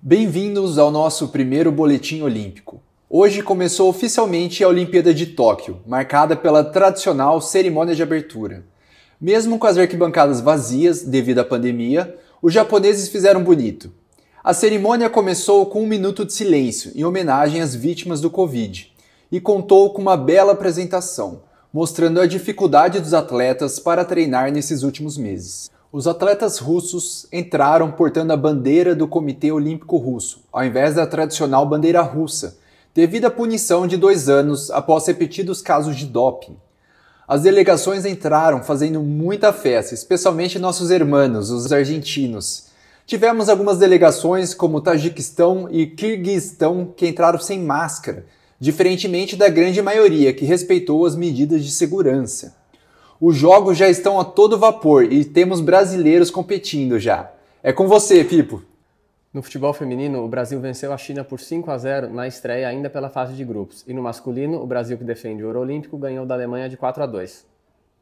Bem-vindos ao nosso primeiro boletim olímpico. Hoje começou oficialmente a Olimpíada de Tóquio, marcada pela tradicional cerimônia de abertura. Mesmo com as arquibancadas vazias devido à pandemia, os japoneses fizeram bonito. A cerimônia começou com um minuto de silêncio em homenagem às vítimas do Covid e contou com uma bela apresentação, mostrando a dificuldade dos atletas para treinar nesses últimos meses. Os atletas russos entraram portando a bandeira do Comitê Olímpico Russo, ao invés da tradicional bandeira russa, devido à punição de dois anos após repetidos casos de doping. As delegações entraram fazendo muita festa, especialmente nossos irmãos, os argentinos. Tivemos algumas delegações como Tajiquistão e Kirguistão que entraram sem máscara, diferentemente da grande maioria que respeitou as medidas de segurança. Os jogos já estão a todo vapor e temos brasileiros competindo já. É com você, Pipo. No futebol feminino, o Brasil venceu a China por 5 a 0 na estreia ainda pela fase de grupos. E no masculino, o Brasil que defende o ouro olímpico ganhou da Alemanha de 4 a 2.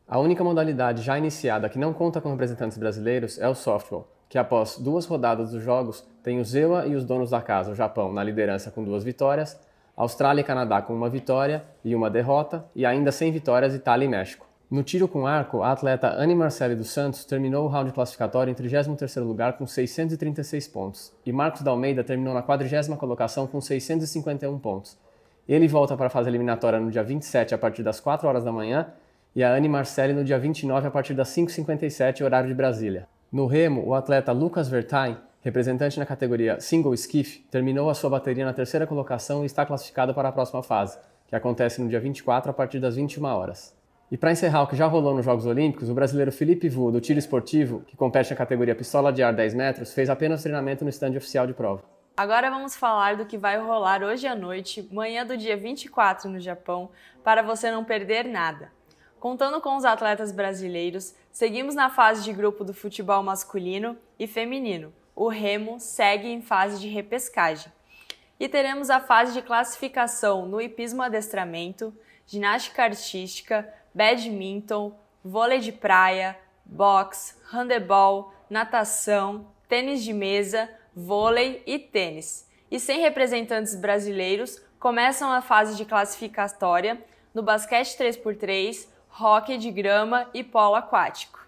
A única modalidade já iniciada que não conta com representantes brasileiros é o softball, que após duas rodadas dos jogos tem o Zewa e os donos da casa, o Japão, na liderança com duas vitórias, Austrália e Canadá com uma vitória e uma derrota, e ainda sem vitórias Itália e México. No tiro com arco, a atleta Anne Marcelli dos Santos terminou o round classificatório em 33º lugar com 636 pontos, e Marcos da Almeida terminou na 40ª colocação com 651 pontos. Ele volta para a fase eliminatória no dia 27 a partir das 4 horas da manhã e a Anne Marcelli no dia 29 a partir das 5h57 horário de Brasília. No remo, o atleta Lucas Vertain, representante na categoria Single Skiff, terminou a sua bateria na terceira colocação e está classificado para a próxima fase, que acontece no dia 24 a partir das 21 horas. E para encerrar o que já rolou nos Jogos Olímpicos, o brasileiro Felipe Vu, do tiro esportivo, que compete na categoria pistola de ar 10 metros, fez apenas treinamento no estande oficial de prova. Agora vamos falar do que vai rolar hoje à noite, manhã do dia 24 no Japão, para você não perder nada. Contando com os atletas brasileiros, seguimos na fase de grupo do futebol masculino e feminino. O remo segue em fase de repescagem. E teremos a fase de classificação no hipismo adestramento, ginástica artística, badminton, vôlei de praia, boxe, handebol, natação, tênis de mesa, vôlei e tênis. E sem representantes brasileiros, começam a fase de classificatória no basquete 3x3, hóquei de grama e polo aquático.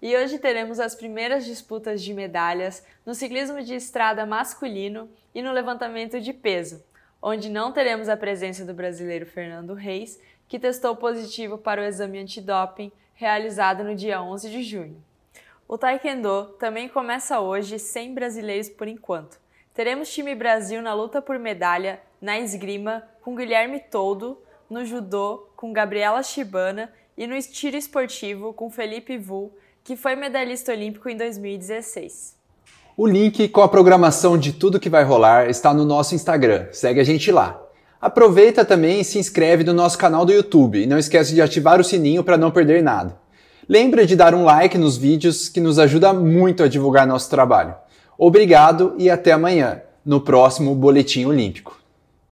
E hoje teremos as primeiras disputas de medalhas no ciclismo de estrada masculino e no levantamento de peso, onde não teremos a presença do brasileiro Fernando Reis, que testou positivo para o exame antidoping realizado no dia 11 de junho. O Taekwondo também começa hoje sem brasileiros por enquanto. Teremos time Brasil na luta por medalha na esgrima com Guilherme Toldo, no judô com Gabriela Shibana e no tiro esportivo com Felipe Vu, que foi medalhista olímpico em 2016. O link com a programação de tudo que vai rolar está no nosso Instagram. Segue a gente lá. Aproveita também e se inscreve no nosso canal do YouTube e não esquece de ativar o sininho para não perder nada. Lembra de dar um like nos vídeos que nos ajuda muito a divulgar nosso trabalho. Obrigado e até amanhã, no próximo Boletim Olímpico.